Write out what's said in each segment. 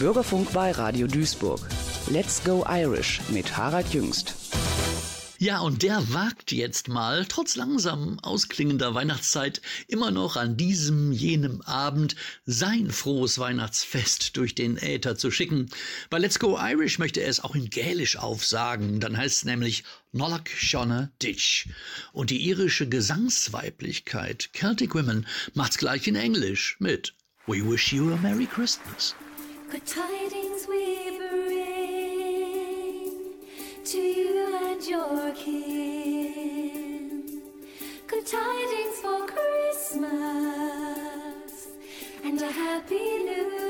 Bürgerfunk bei Radio Duisburg. Let's Go Irish mit Harald Jüngst. Ja, und der wagt jetzt mal, trotz langsam ausklingender Weihnachtszeit, immer noch an diesem, jenem Abend sein frohes Weihnachtsfest durch den Äther zu schicken. Bei Let's Go Irish möchte er es auch in Gälisch aufsagen, dann heißt es nämlich Nollach Shona Dish. Und die irische Gesangsweiblichkeit Celtic Women macht's gleich in Englisch mit We Wish You a Merry Christmas. Good tidings we bring to you and your kin. Good tidings for Christmas and a happy new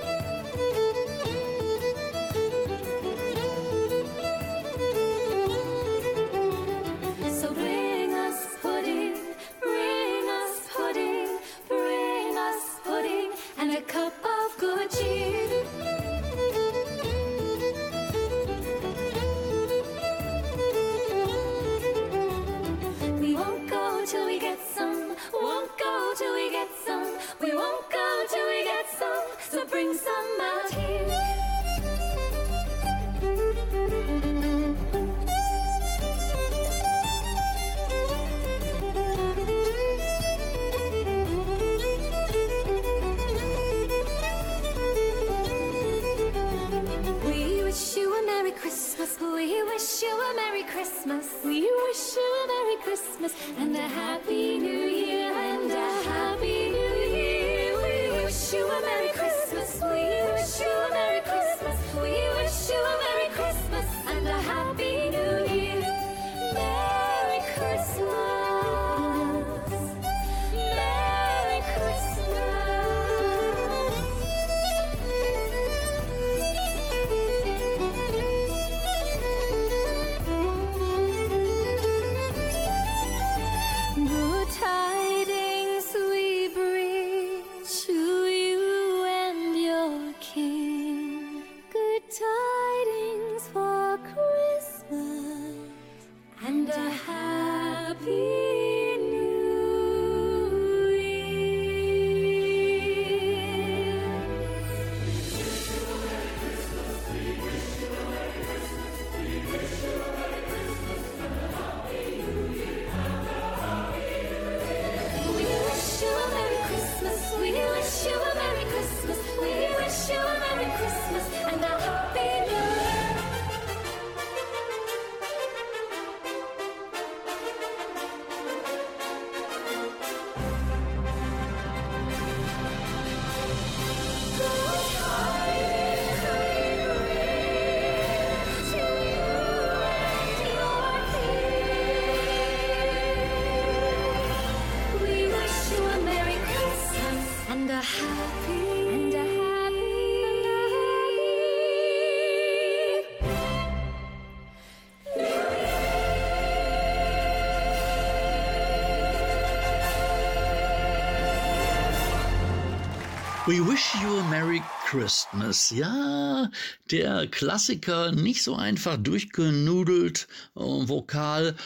We wish you a Merry Christmas. Ja, der Klassiker nicht so einfach durchgenudelt, äh, vokal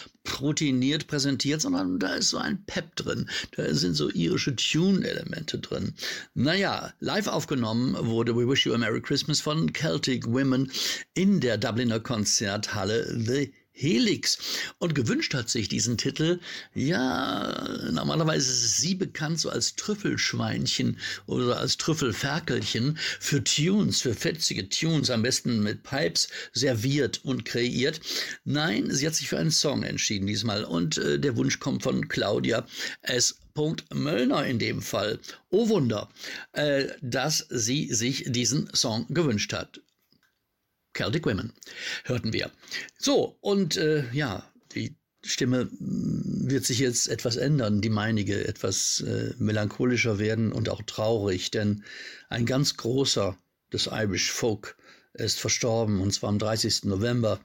routiniert präsentiert, sondern da ist so ein Pep drin. Da sind so irische Tune-Elemente drin. Naja, live aufgenommen wurde We Wish You a Merry Christmas von Celtic Women in der Dubliner Konzerthalle The Helix. Und gewünscht hat sich diesen Titel, ja, normalerweise ist sie bekannt so als Trüffelschweinchen oder als Trüffelferkelchen für Tunes, für fetzige Tunes, am besten mit Pipes serviert und kreiert. Nein, sie hat sich für einen Song entschieden diesmal und äh, der Wunsch kommt von Claudia S. Möllner in dem Fall. Oh Wunder, äh, dass sie sich diesen Song gewünscht hat. Celtic Women hörten wir. So, und äh, ja, die Stimme mm, wird sich jetzt etwas ändern, die meinige, etwas äh, melancholischer werden und auch traurig, denn ein ganz großer des Irish Folk ist verstorben, und zwar am 30. November.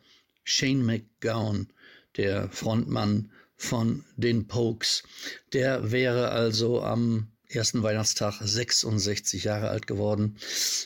Shane McGowan, der Frontmann von den Pokes. Der wäre also am ersten Weihnachtstag 66 Jahre alt geworden,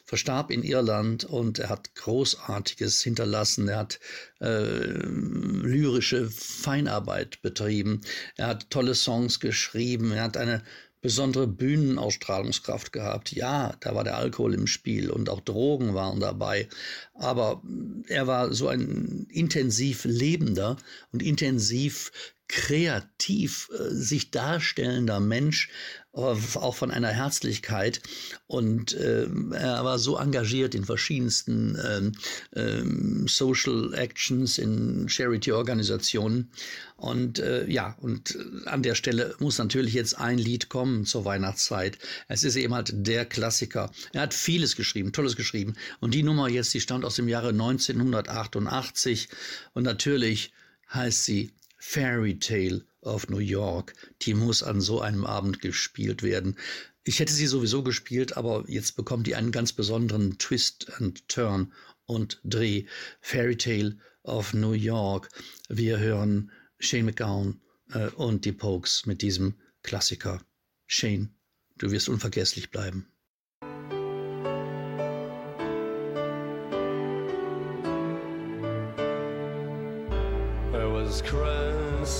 verstarb in Irland und er hat Großartiges hinterlassen. Er hat äh, lyrische Feinarbeit betrieben. Er hat tolle Songs geschrieben. Er hat eine besondere Bühnenausstrahlungskraft gehabt. Ja, da war der Alkohol im Spiel und auch Drogen waren dabei. Aber er war so ein intensiv lebender und intensiv kreativ äh, sich darstellender Mensch, auch von einer Herzlichkeit. Und äh, er war so engagiert in verschiedensten ähm, ähm, Social Actions, in Charity-Organisationen. Und äh, ja, und an der Stelle muss natürlich jetzt ein Lied kommen zur Weihnachtszeit. Es ist eben halt der Klassiker. Er hat vieles geschrieben, Tolles geschrieben. Und die Nummer jetzt, die stammt aus dem Jahre 1988. Und natürlich heißt sie Fairy Tale of New York. Die muss an so einem Abend gespielt werden. Ich hätte sie sowieso gespielt, aber jetzt bekommt die einen ganz besonderen Twist and Turn und Dreh. Fairy Tale of New York. Wir hören Shane McGowan äh, und die Pokes mit diesem Klassiker. Shane, du wirst unvergesslich bleiben.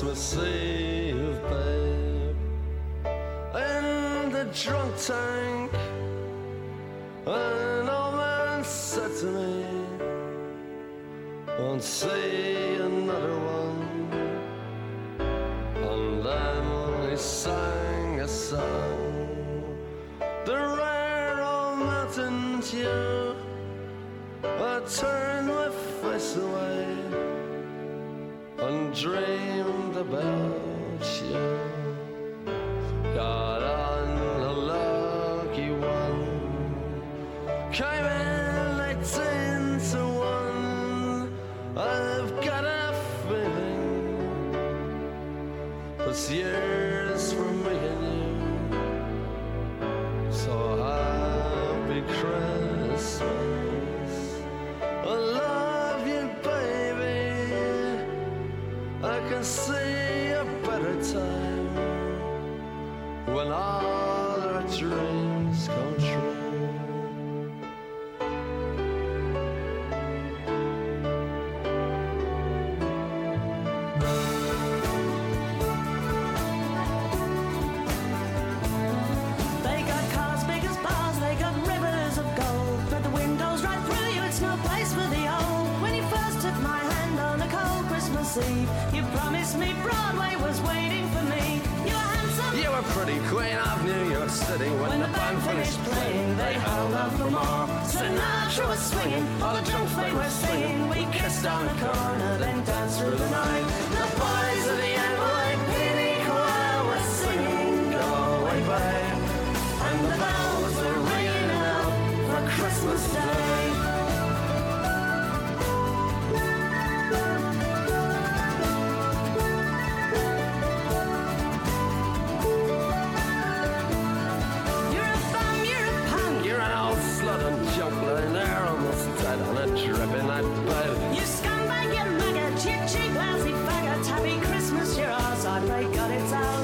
Christmas Eve, babe, in the drunk tank. An old man said to me, Won't see another one. And then he sang a song, the rare old mountain dew. I turned my face away and dreamed about you. Got Eve, you promised me Broadway was waiting for me. You were handsome. You were pretty queen of New York City when, When the band finished playing, they held out for more. Sinatra was swinging, all the drunks they were singing. We kissed on the corner, then danced through the night. The boys junk lying there almost on a dripping night bed. You scumbag, you maggot, cheap, cheap, lousy faggot. Happy Christmas, you're ours. I pray God it's our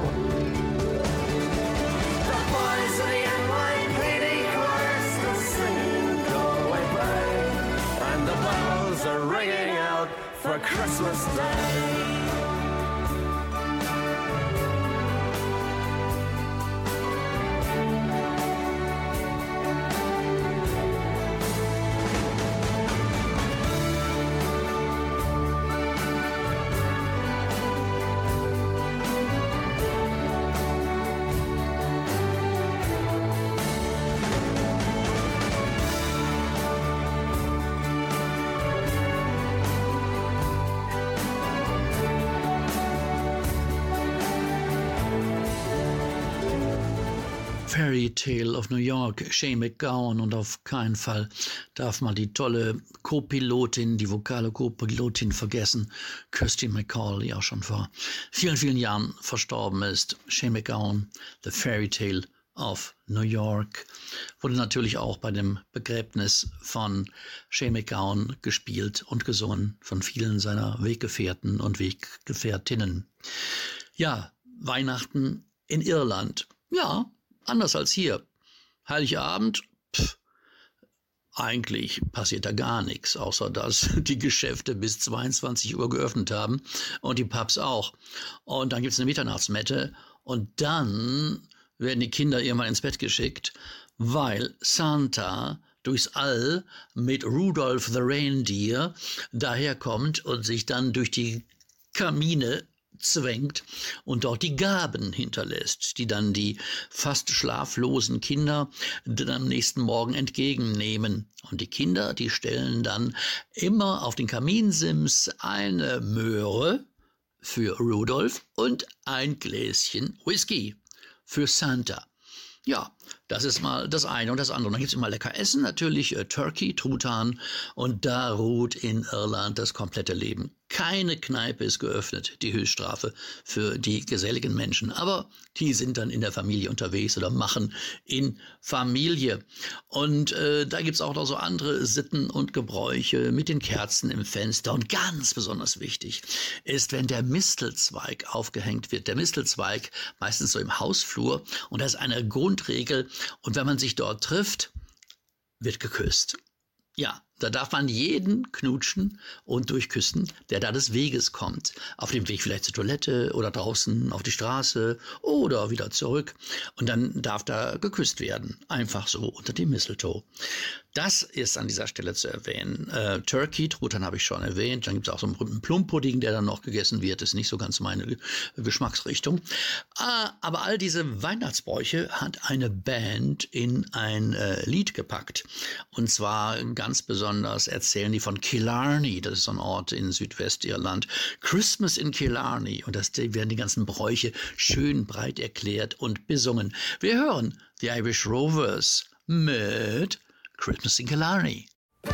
For Christmas Day. Fairy Tale of New York, Shane McGowan und auf keinen Fall darf man die tolle Co-Pilotin, die vokale Co-Pilotin vergessen, Kirsty McCall, die auch schon vor vielen, vielen Jahren verstorben ist. Shane McGowan, The Fairy Tale of New York, wurde natürlich auch bei dem Begräbnis von Shane McGowan gespielt und gesungen von vielen seiner Weggefährten und Weggefährtinnen. Ja, Weihnachten in Irland. Ja, anders als hier. Heiligabend, pff, eigentlich passiert da gar nichts, außer dass die Geschäfte bis 22 Uhr geöffnet haben und die Pubs auch. Und dann gibt es eine Mitternachtsmette und dann werden die Kinder irgendwann ins Bett geschickt, weil Santa durchs All mit Rudolph the Reindeer daherkommt und sich dann durch die Kamine zwängt und dort die Gaben hinterlässt, die dann die fast schlaflosen Kinder dann am nächsten Morgen entgegennehmen. Und die Kinder, die stellen dann immer auf den Kaminsims eine Möhre für Rudolf und ein Gläschen Whisky für Santa. Ja, das ist mal das eine und das andere. Dann gibt es immer lecker Essen, natürlich äh, Turkey, Truthahn und da ruht in Irland das komplette Leben. Keine Kneipe ist geöffnet, die Höchststrafe für die geselligen Menschen. Aber die sind dann in der Familie unterwegs oder machen in Familie. Und äh, da gibt's auch noch so andere Sitten und Gebräuche mit den Kerzen im Fenster. Und ganz besonders wichtig ist, wenn der Mistelzweig aufgehängt wird. Der Mistelzweig meistens so im Hausflur. Und das ist eine Grundregel. Und wenn man sich dort trifft, wird geküsst. Ja, da darf man jeden knutschen und durchküssen, der da des Weges kommt. Auf dem Weg vielleicht zur Toilette oder draußen auf die Straße oder wieder zurück. Und dann darf da geküsst werden. Einfach so unter dem Mistletoe. Das ist an dieser Stelle zu erwähnen. Äh, Turkey, Truthahn habe ich schon erwähnt. Dann gibt es auch so einen berühmten Plumpudding, der dann noch gegessen wird. Ist nicht so ganz meine Geschmacksrichtung. Ah, aber all diese Weihnachtsbräuche hat eine Band in ein äh, Lied gepackt. Und zwar ganz besonders erzählen die von Killarney. Das ist so ein Ort in Südwestirland. Christmas in Killarney. Und das werden die ganzen Bräuche schön breit erklärt und besungen. Wir hören The Irish Rovers mit Christmas in Killarney. The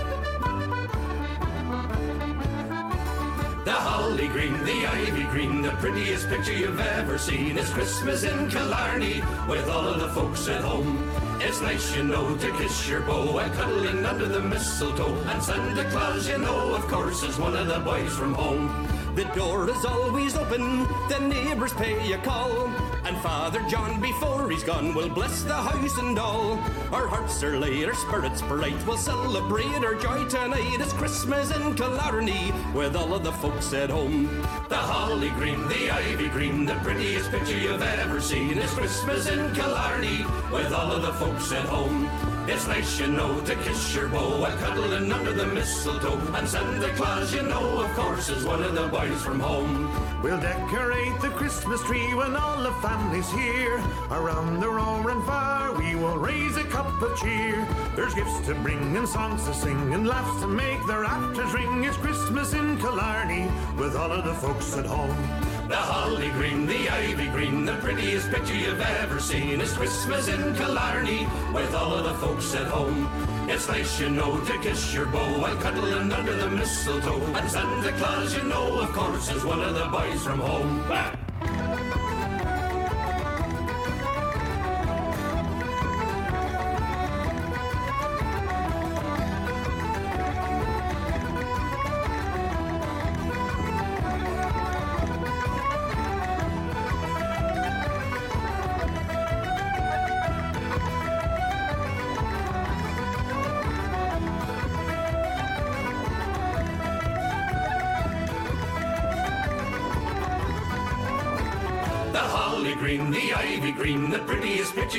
holly green, the ivy green, the prettiest picture you've ever seen. It's Christmas in Killarney with all of the folks at home. It's nice, you know, to kiss your beau and cuddling under the mistletoe. And Santa Claus, you know, of course, is one of the boys from home. The door is always open, the neighbours pay a call. And Father John, before he's gone, will bless the house and all. Our hearts are light, our spirits bright, we'll celebrate our joy tonight. It's Christmas in Killarney, with all of the folks at home. The holly green, the ivy green, the prettiest picture you've ever seen. It's Christmas in Killarney, with all of the folks at home. It's nice, you know, to kiss your beau while cuddling under the mistletoe. And Santa Claus, you know, of course, is one of the boys from home. We'll decorate the Christmas tree when all the family's here. Around the roaring fire, we will raise a cup of cheer. There's gifts to bring and songs to sing and laughs to make the rafters ring. It's Christmas in Killarney with all of the folks at home. The holly green, the ivy green, the prettiest picture you've ever seen. is Christmas in Killarney with all of the folks at home. It's nice, you know, to kiss your beau while cuddling under the mistletoe. And Santa Claus, you know, of course, is one of the boys from home.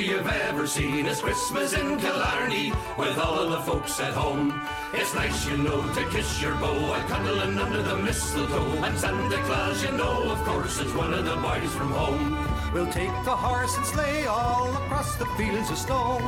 You've ever seen. It's Christmas in Killarney with all of the folks at home. It's nice, you know, to kiss your beau while cuddling under the mistletoe. And Santa Claus, you know, of course, is one of the boys from home. We'll take the horse and sleigh all across the fields of snow.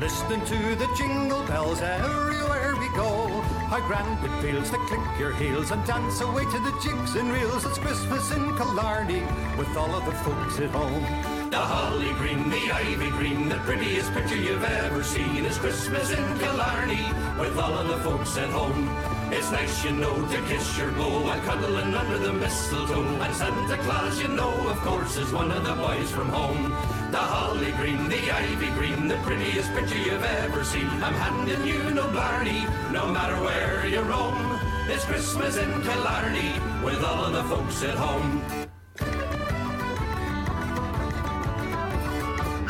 listening to the jingle bells everywhere we go. How grand it feels to click your heels and dance away to the jigs and reels. It's Christmas in Killarney with all of the folks at home. The holly green, the ivy green, the prettiest picture you've ever seen is Christmas in Killarney with all of the folks at home. It's nice, you know, to kiss your beau and cuddling under the mistletoe. And Santa Claus, you know, of course, is one of the boys from home. The holly green, the ivy green, the prettiest picture you've ever seen. I'm handing you no blarney, no matter where you roam. It's Christmas in Killarney with all of the folks at home.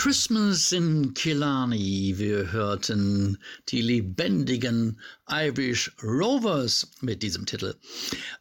Christmas in Killarney. Wir hörten die lebendigen Irish Rovers mit diesem Titel.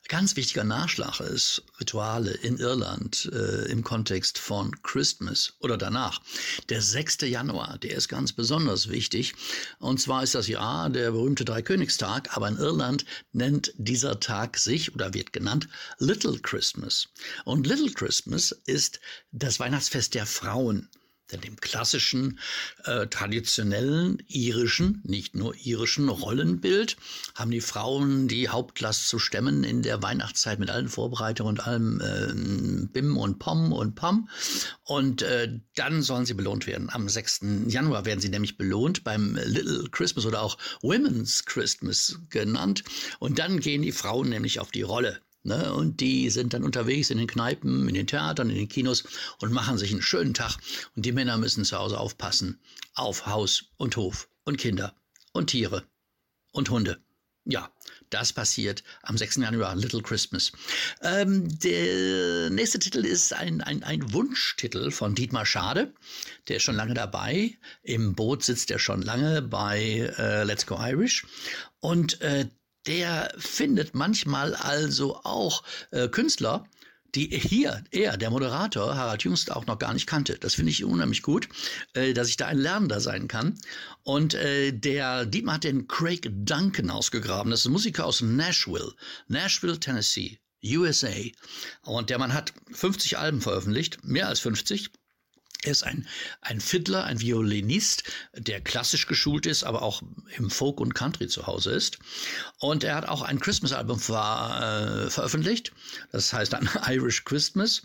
Ganz wichtiger Nachschlag ist Rituale in Irland äh, im Kontext von Christmas oder danach. Der 6. Januar, der ist ganz besonders wichtig. Und zwar ist das Jahr der berühmte Dreikönigstag, aber in Irland nennt dieser Tag sich oder wird genannt Little Christmas. Und Little Christmas ist das Weihnachtsfest der Frauen. Denn dem klassischen, äh, traditionellen irischen, nicht nur irischen Rollenbild haben die Frauen die Hauptlast zu stemmen in der Weihnachtszeit mit allen Vorbereitungen und allem äh, Bim und Pom und Pam. Und äh, dann sollen sie belohnt werden. Am 6. Januar werden sie nämlich belohnt beim Little Christmas oder auch Women's Christmas genannt. Und dann gehen die Frauen nämlich auf die Rolle. Ne? Und die sind dann unterwegs in den Kneipen, in den Theatern, in den Kinos und machen sich einen schönen Tag. Und die Männer müssen zu Hause aufpassen auf Haus und Hof und Kinder und Tiere und Hunde. Ja, das passiert am 6. Januar, Little Christmas. Ähm, der nächste Titel ist ein, ein, ein Wunschtitel von Dietmar Schade. Der ist schon lange dabei. Im Boot sitzt er schon lange bei äh, Let's Go Irish. Und äh, der findet manchmal also auch äh, Künstler, die hier er, der Moderator, Harald Jüngst, auch noch gar nicht kannte. Das finde ich unheimlich gut, äh, dass ich da ein Lernender sein kann. Und äh, der Dietmar hat den Craig Duncan ausgegraben. Das ist ein Musiker aus Nashville, Nashville, Tennessee, USA. Und der Mann hat 50 Alben veröffentlicht, mehr als 50. Er ist ein, ein Fiddler, ein Violinist, der klassisch geschult ist, aber auch im Folk und Country zu Hause ist. Und er hat auch ein Christmas-Album ver, äh, veröffentlicht. Das heißt ein Irish Christmas.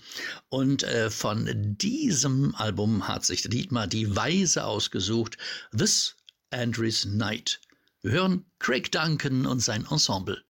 Und äh, von diesem Album hat sich Dietmar die Weise ausgesucht. This Andrew's Night. Wir hören Craig Duncan und sein Ensemble.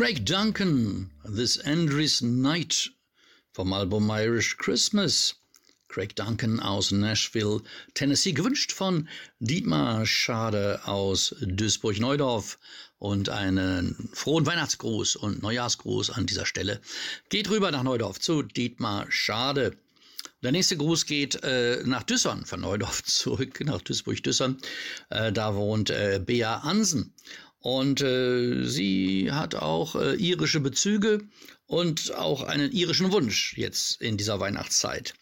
Craig Duncan, This Andrews Night vom Album Irish Christmas. Craig Duncan aus Nashville, Tennessee, gewünscht von Dietmar Schade aus Duisburg-Neudorf. Und einen frohen Weihnachtsgruß und Neujahrsgruß an dieser Stelle. Geht rüber nach Neudorf zu Dietmar Schade. Der nächste Gruß geht äh, nach Düssern, von Neudorf zurück, nach Duisburg-Düssern. Äh, da wohnt äh, Bea Ansen. Und äh, sie hat auch äh, irische Bezüge und auch einen irischen Wunsch jetzt in dieser Weihnachtszeit.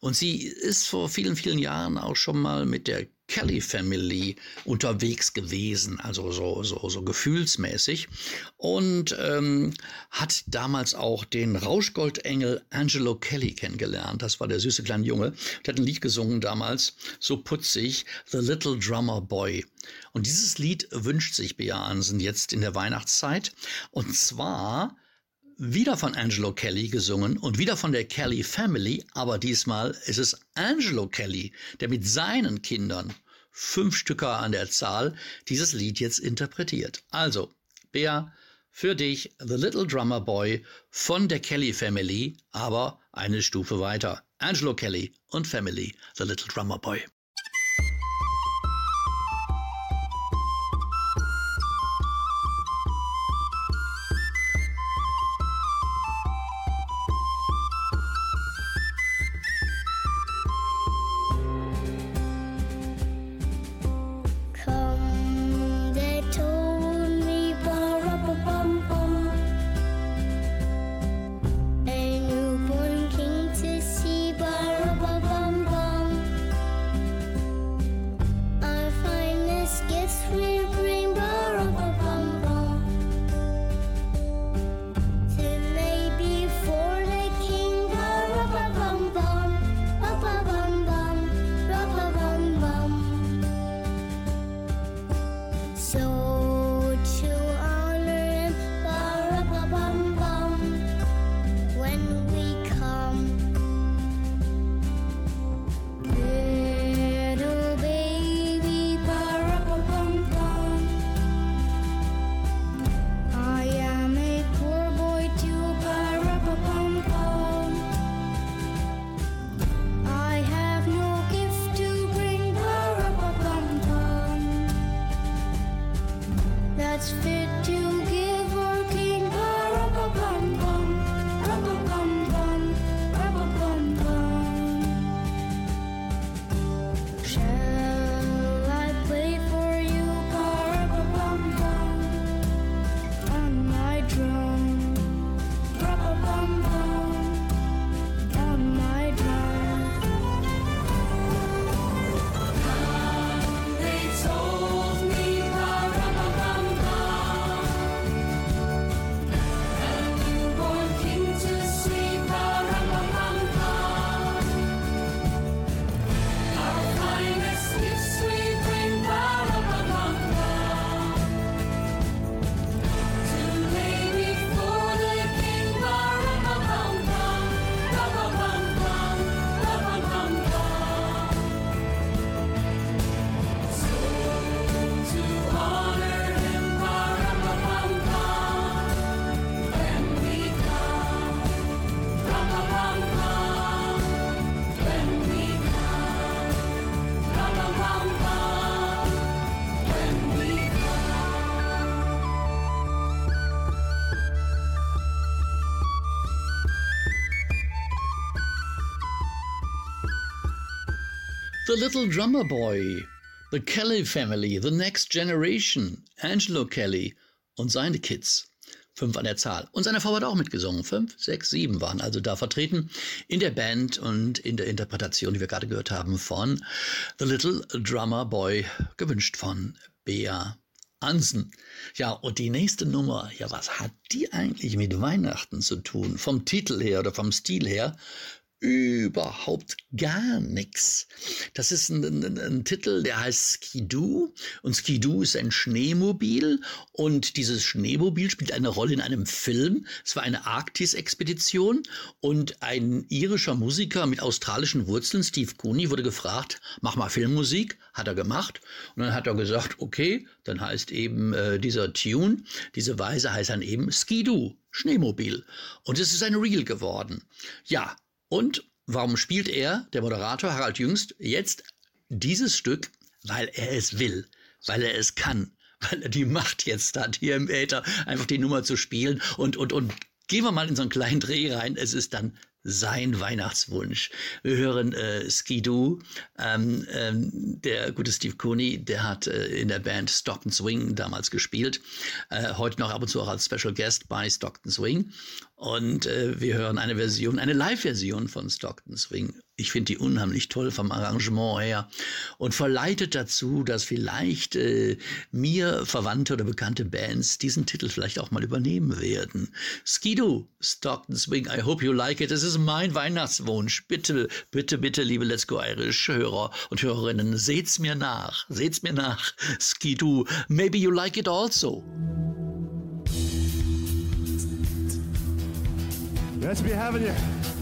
Und sie ist vor vielen, vielen Jahren auch schon mal mit der Kelly Family unterwegs gewesen, also so, so, so gefühlsmäßig. Und ähm, hat damals auch den Rauschgoldengel Angelo Kelly kennengelernt. Das war der süße kleine Junge. Der hat ein Lied gesungen damals, so putzig, The Little Drummer Boy. Und dieses Lied wünscht sich Bea Ansen jetzt in der Weihnachtszeit. Und zwar wieder von Angelo Kelly gesungen und wieder von der Kelly Family, aber diesmal ist es Angelo Kelly, der mit seinen Kindern, fünf Stücker an der Zahl, dieses Lied jetzt interpretiert. Also, Bea, für dich The Little Drummer Boy von der Kelly Family, aber eine Stufe weiter. Angelo Kelly und Family, The Little Drummer Boy. The Little Drummer Boy, The Kelly Family, The Next Generation, Angelo Kelly und seine Kids. Fünf an der Zahl. Und seine Frau hat auch mitgesungen. Fünf, sechs, sieben waren also da vertreten in der Band und in der Interpretation, die wir gerade gehört haben, von The Little Drummer Boy, gewünscht von Bea Hansen. Ja, und die nächste Nummer, ja, was hat die eigentlich mit Weihnachten zu tun? Vom Titel her oder vom Stil her? Überhaupt gar nichts. Das ist ein, ein, ein, Titel, der heißt Skidoo und Skidoo ist ein Schneemobil und dieses Schneemobil spielt eine Rolle in einem Film. Es war eine Arktis-Expedition und ein irischer Musiker mit australischen Wurzeln, Steve Cooney, wurde gefragt, mach mal Filmmusik, hat er gemacht und dann hat er gesagt, okay, dann heißt eben äh, dieser Tune, diese Weise heißt dann eben Skidoo, Schneemobil und es ist ein Reel geworden. Ja, und warum spielt er, der Moderator Harald Jüngst, jetzt dieses Stück? Weil er es will, weil er es kann, weil er die Macht jetzt hat, hier im Äther einfach die Nummer zu spielen. Und, und, und gehen wir mal in so einen kleinen Dreh rein. Es ist dann sein Weihnachtswunsch. Wir hören äh, Skidoo. Ähm, ähm, der gute Steve Cooney, der hat äh, in der Band Stockton Swing damals gespielt. Äh, heute noch ab und zu auch als Special Guest bei Stockton Swing. Und äh, wir hören eine Version, eine Live-Version von Stockton Swing. Ich finde die unheimlich toll vom Arrangement her und verleitet dazu, dass vielleicht äh, mir verwandte oder bekannte Bands diesen Titel vielleicht auch mal übernehmen werden. Skido, Stockton Swing, I hope you like it. Es ist mein Weihnachtswunsch. Bitte, bitte, bitte, liebe Let's Go Irish Hörer und Hörerinnen, seht's mir nach. Seht's mir nach. Skido, maybe you like it also. Let's be having you.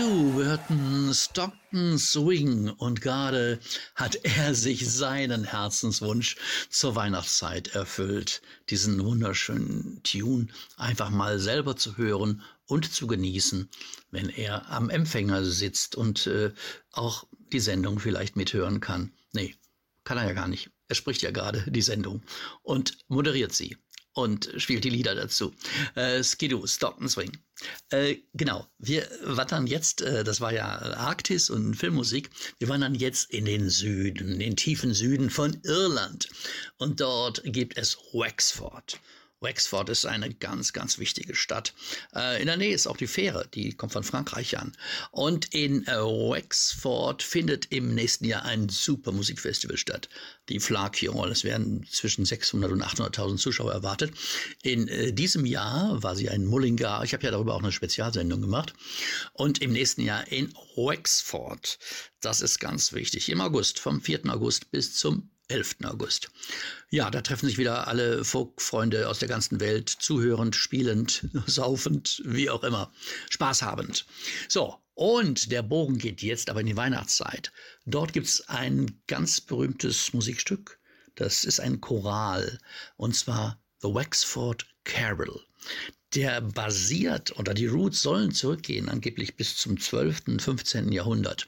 Skidoo, wir hörten Stockton Swing und gerade hat er sich seinen Herzenswunsch zur Weihnachtszeit erfüllt, diesen wunderschönen Tune einfach mal selber zu hören und zu genießen, wenn er am Empfänger sitzt und äh, auch die Sendung vielleicht mithören kann. Nee, kann er ja gar nicht. Er spricht ja gerade die Sendung und moderiert sie und spielt die Lieder dazu. Äh, Skidoo, Stockton Swing. Äh, genau, wir wandern jetzt, äh, das war ja Arktis und Filmmusik, wir wandern jetzt in den Süden, den tiefen Süden von Irland. Und dort gibt es Wexford. Wexford ist eine ganz, ganz wichtige Stadt. Äh, in der Nähe ist auch die Fähre, die kommt von Frankreich an. Und in äh, Wexford findet im nächsten Jahr ein super Musikfestival statt. Die Flakion. Es werden zwischen 600 und 800.000 Zuschauer erwartet. In äh, diesem Jahr war sie ein Mullingar. Ich habe ja darüber auch eine Spezialsendung gemacht. Und im nächsten Jahr in Wexford. Das ist ganz wichtig. Im August, vom 4. August bis zum 11. August. Ja, da treffen sich wieder alle Folkfreunde aus der ganzen Welt, zuhörend, spielend, saufend, wie auch immer, spaßhabend. So, und der Bogen geht jetzt aber in die Weihnachtszeit. Dort gibt es ein ganz berühmtes Musikstück. Das ist ein Choral, und zwar The Wexford Carol. Der basiert, oder die Roots sollen zurückgehen, angeblich bis zum 12., 15. Jahrhundert.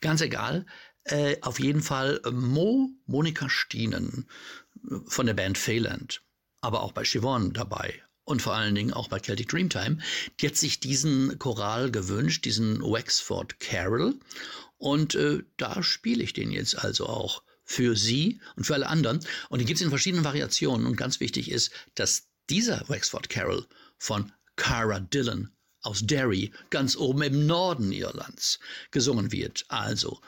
Ganz egal, äh, auf jeden Fall Mo, Monika Stienen äh, von der Band Phaland, aber auch bei Siobhan dabei und vor allen Dingen auch bei Celtic Dreamtime. Die hat sich diesen Choral gewünscht, diesen Wexford Carol. Und äh, da spiele ich den jetzt also auch für Sie und für alle anderen. Und den gibt es in verschiedenen Variationen. Und ganz wichtig ist, dass dieser Wexford Carol von Cara Dillon aus Derry, ganz oben im Norden Irlands, gesungen wird. Also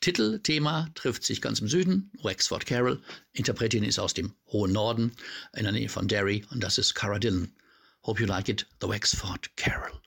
Titel, Thema trifft sich ganz im Süden, Wexford Carol. Interpretin ist aus dem hohen Norden, in der Nähe von Derry, und das ist Cara Dillon. Hope you like it, the Wexford Carol.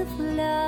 Of lambs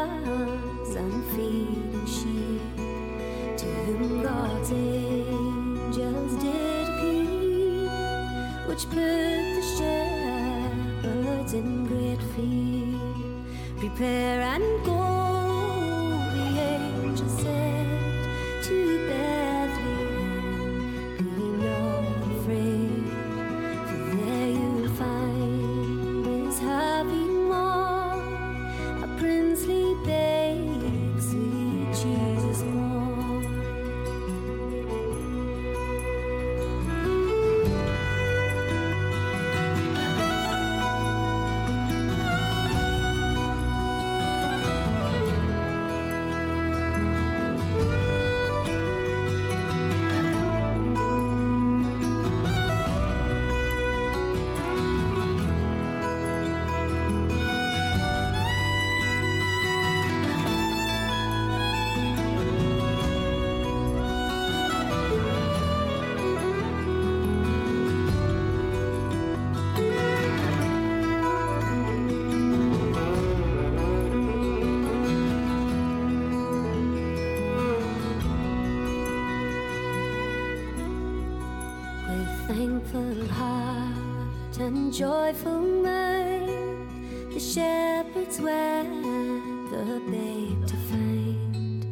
joyful mind. The shepherds went the babe to find.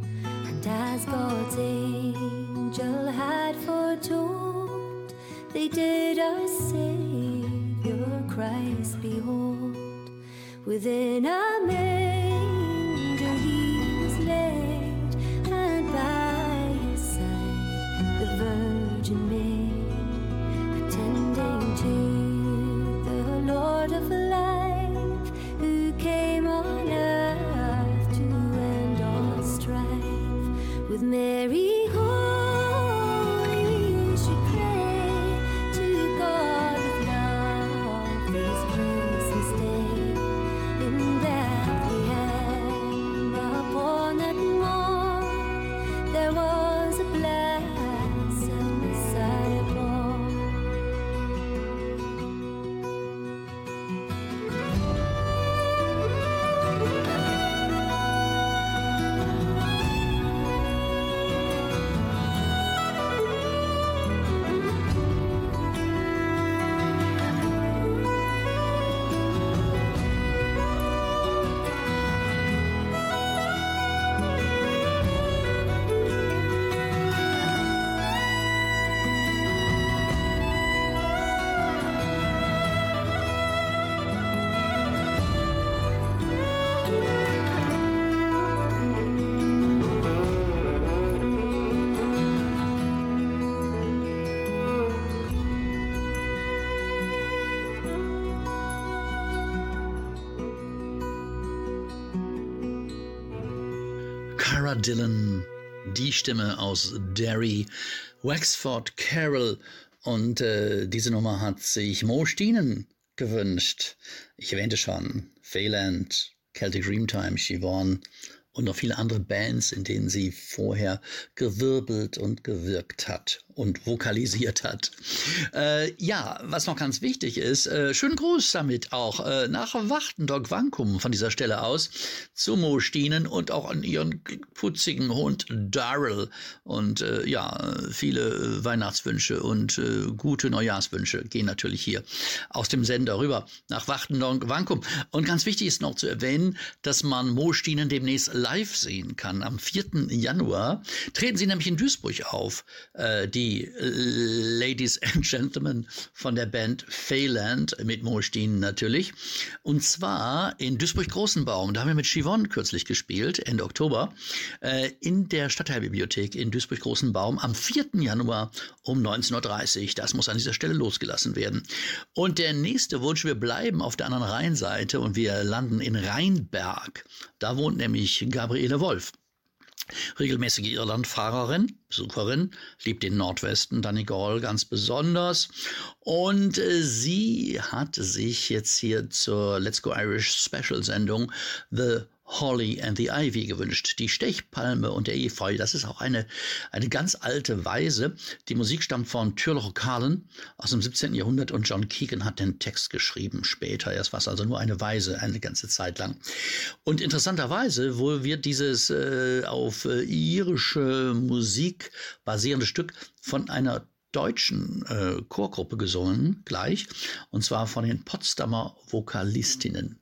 And as God's angel had foretold, they did our Savior Christ behold. Within a manger Cara Dillon, die Stimme aus Derry, Wexford Carol. Und äh, diese Nummer hat sich Mo Stienen gewünscht. Ich erwähnte schon, Feyland, Celtic Dreamtime, Siobhan und noch viele andere Bands, in denen sie vorher gewirbelt und gewirkt hat und vokalisiert hat. Äh, ja, was noch ganz wichtig ist, äh, schönen Gruß damit auch äh, nach Wachtendorf Wankum von dieser Stelle aus zu Mo Stienen und auch an ihren putzigen Hund Daryl und äh, ja, viele Weihnachtswünsche und äh, gute Neujahrswünsche gehen natürlich hier aus dem Sender rüber nach Wachtendorf Wankum. Und ganz wichtig ist noch zu erwähnen, dass man Mo Stienen demnächst live sehen kann. Am 4. Januar treten sie nämlich in Duisburg auf. Äh, die Ladies and Gentlemen von der Band Feyland mit Mo Stienen natürlich. Und zwar in Duisburg-Großenbaum. Da haben wir mit Chivon kürzlich gespielt, Ende Oktober, äh, in der Stadtteilbibliothek in Duisburg-Großenbaum am 4. Januar um 19.30 Uhr. Das muss an dieser Stelle losgelassen werden. Und der nächste Wunsch, wir bleiben auf der anderen Rheinseite und wir landen in Rheinberg. Da wohnt nämlich Gabriele Wolf. Regelmäßige Irlandfahrerin, Besucherin, liebt den Nordwesten, Donegal ganz besonders. Und äh, sie hat sich jetzt hier zur Let's Go Irish Special Sendung The Holly and the Ivy gewünscht. Die Stechpalme und der Efeu, das ist auch eine, eine ganz alte Weise. Die Musik stammt von Turlough Carlin aus dem 17. Jahrhundert und John Keegan hat den Text geschrieben später. Erst war es also nur eine Weise, eine ganze Zeit lang. Und interessanterweise wo wird dieses äh, auf äh, irische Musik basierende Stück von einer deutschen äh, Chorgruppe gesungen, gleich, und zwar von den Potsdamer Vokalistinnen.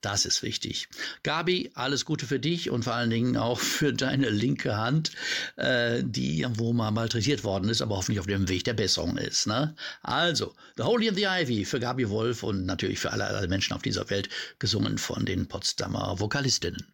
Das ist wichtig. Gabi, alles Gute für dich und vor allen Dingen auch für deine linke Hand, äh, die irgendwo mal malträtiert worden ist, aber hoffentlich auf dem Weg der Besserung ist. Ne? Also, The Holy and the Ivy für Gabi Wolf und natürlich für alle, alle Menschen auf dieser Welt, gesungen von den Potsdamer Vokalistinnen.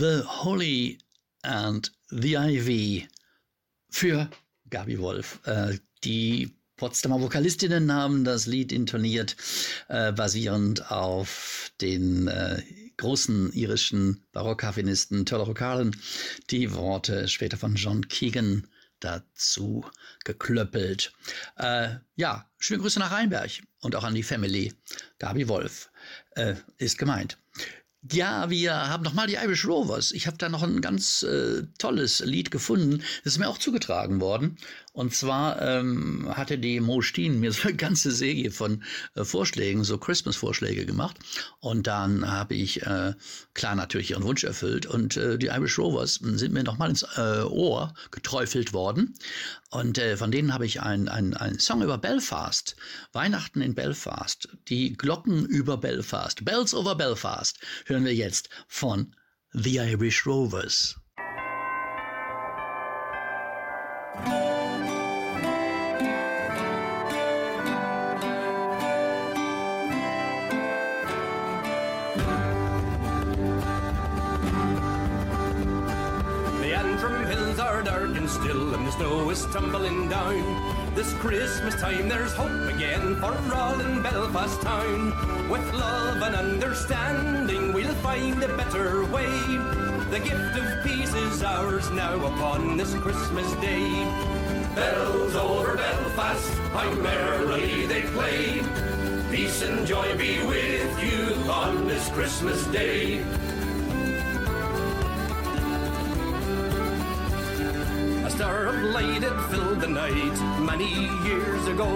The Holy and the Ivy für Gabi Wolf. Äh, die Potsdamer Vokalistinnen haben das Lied intoniert, äh, basierend auf den äh, großen irischen Barockharfenisten Turlough O'Carlin. Die Worte später von John Keegan dazu geklöppelt. Äh, ja, schöne Grüße nach Rheinberg und auch an die Family. Gabi Wolf äh, ist gemeint. Ja, wir haben nochmal die Irish Rovers. Ich habe da noch ein ganz äh, tolles Lied gefunden. Das ist mir auch zugetragen worden. Und zwar ähm, hatte die Mo Steen mir so eine ganze Serie von äh, Vorschlägen, so Christmas-Vorschläge gemacht. Und dann habe ich äh, klar natürlich ihren Wunsch erfüllt. Und äh, die Irish Rovers sind mir nochmal ins äh, Ohr geträufelt worden. Und äh, von denen habe ich einen ein Song über Belfast. Weihnachten in Belfast. Die Glocken über Belfast. Bells over Belfast hören wir jetzt von The Irish Rovers. Is tumbling down. This Christmas time there's hope again for all in Belfast town. With love and understanding we'll find a better way. The gift of peace is ours now upon this Christmas day. Bells over Belfast, how merrily they play. Peace and joy be with you on this Christmas day. Star of light had filled the night many years ago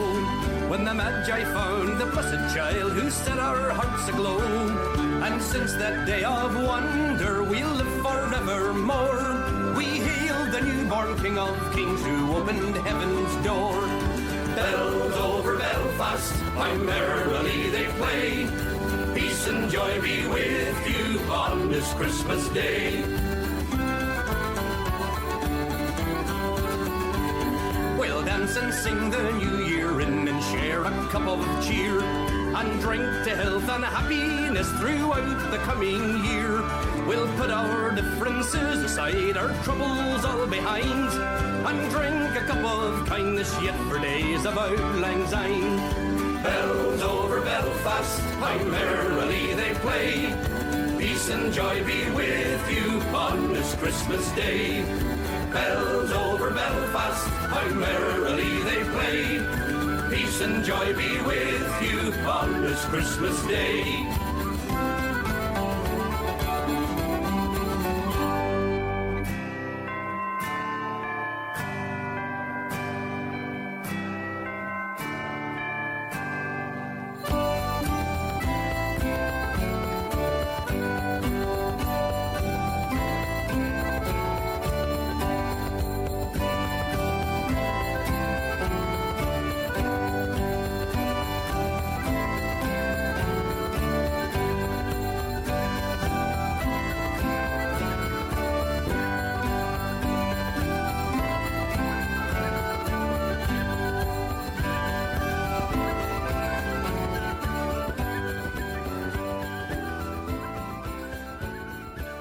when the Magi found the blessed child who set our hearts aglow. And since that day of wonder, we'll live forevermore. We hail the newborn King of Kings who opened heaven's door. Bells over Belfast, how merrily they play. Peace and joy be with you on this Christmas day. Sing the new year in and share a cup of cheer and drink to health and happiness throughout the coming year. We'll put our differences aside, our troubles all behind, and drink a cup of kindness yet for days of lang syne. Bells over Belfast, how merrily they play. Peace and joy be with you on this Christmas day bells over Belfast, how merrily they play. Peace and joy be with you on this Christmas day.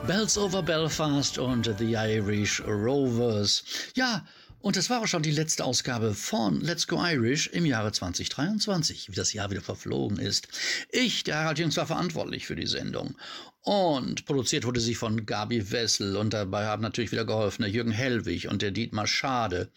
Bells over Belfast und The Irish Rovers. Ja, und das war auch schon die letzte Ausgabe von Let's Go Irish im Jahre 2023, wie das Jahr wieder verflogen ist. Ich, der Harald Jüngst, war verantwortlich für die Sendung. Und produziert wurde sie von Gabi Wessel und dabei haben natürlich wieder geholfen der Jürgen Hellwig und der Dietmar Schade.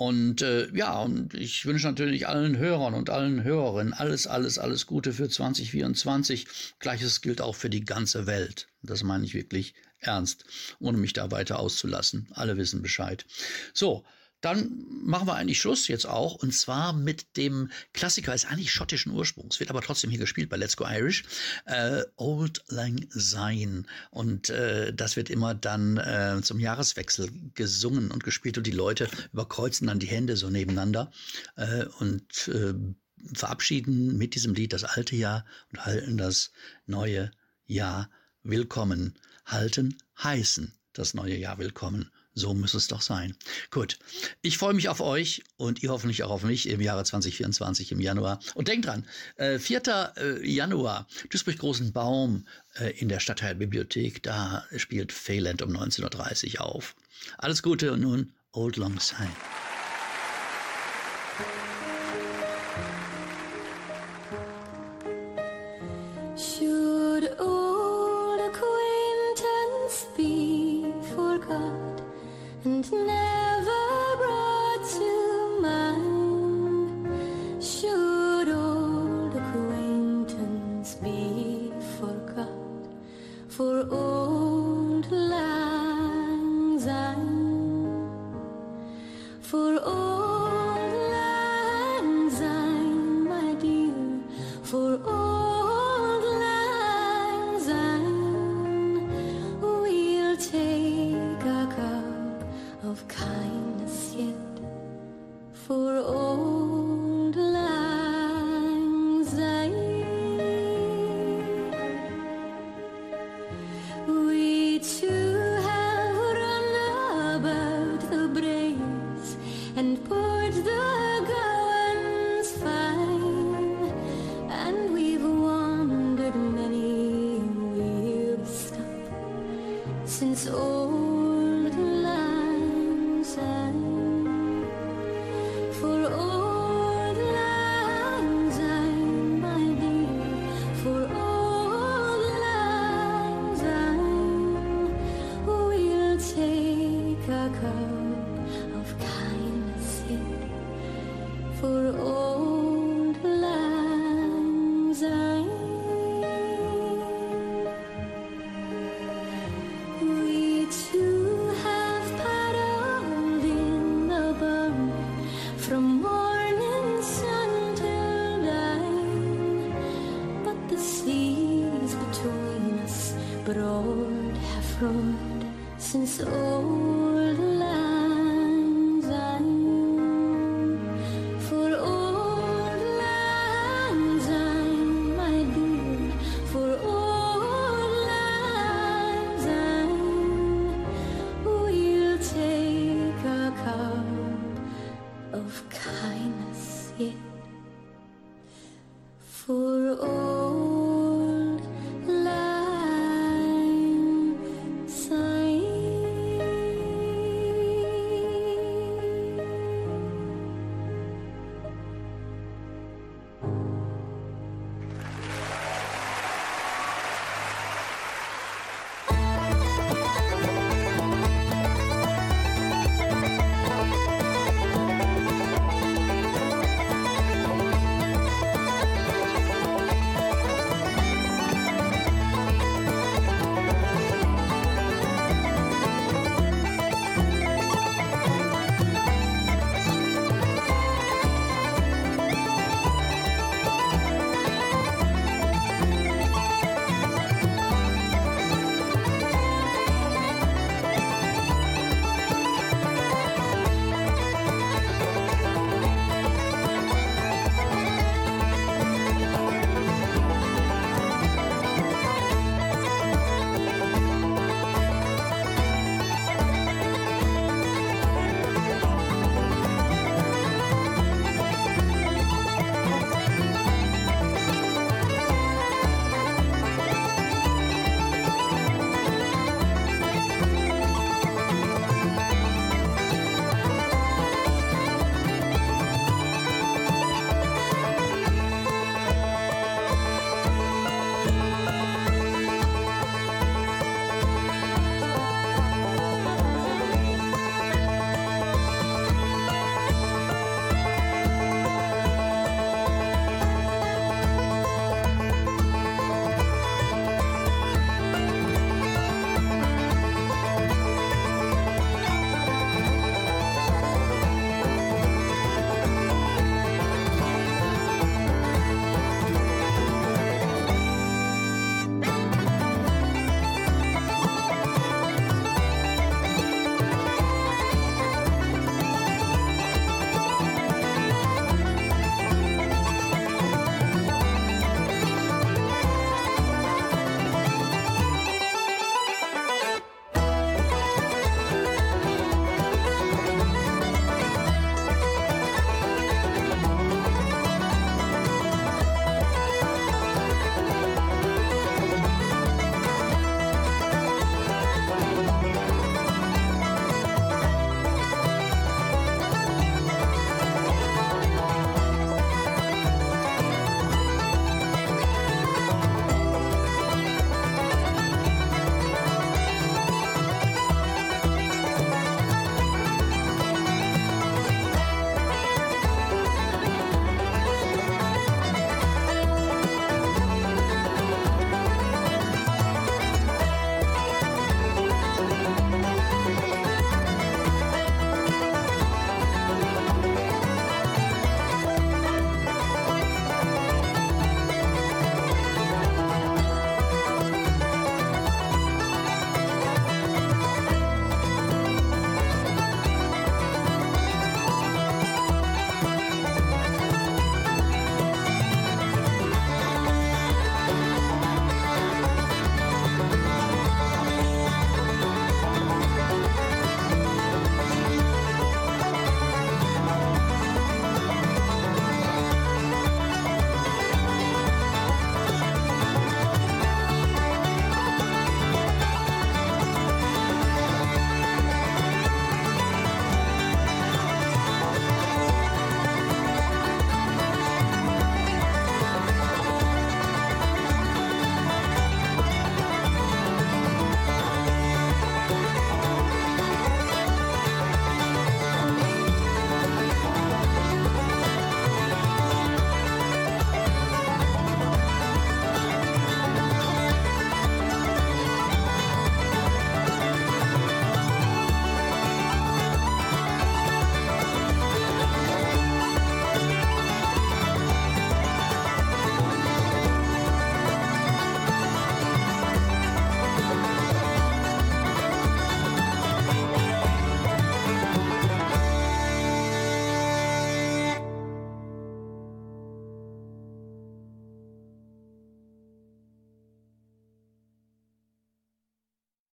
Und äh, ja, und ich wünsche natürlich allen Hörern und allen Hörerinnen alles, alles, alles Gute für 2024. Gleiches gilt auch für die ganze Welt. Das meine ich wirklich ernst, ohne mich da weiter auszulassen. Alle wissen Bescheid. So, dann machen wir eigentlich Schluss jetzt auch und zwar mit dem Klassiker, ist eigentlich schottischen Ursprungs, wird aber trotzdem hier gespielt bei Let's Go Irish, äh, Old Lang Syne. Und äh, das wird immer dann äh, zum Jahreswechsel gesungen und gespielt und die Leute überkreuzen dann die Hände so nebeneinander äh, und äh, verabschieden mit diesem Lied das alte Jahr und halten das neue Jahr willkommen, halten heißen das neue Jahr willkommen so muss es doch sein. Gut. Ich freue mich auf euch und ihr hoffentlich auch auf mich im Jahre 2024 im Januar. Und denkt dran, äh, 4. Äh, Januar, Duisburg Großen Baum äh, in der Stadtteilbibliothek, da spielt Pheland um 19.30 Uhr auf. Alles Gute und nun Old Long Sign.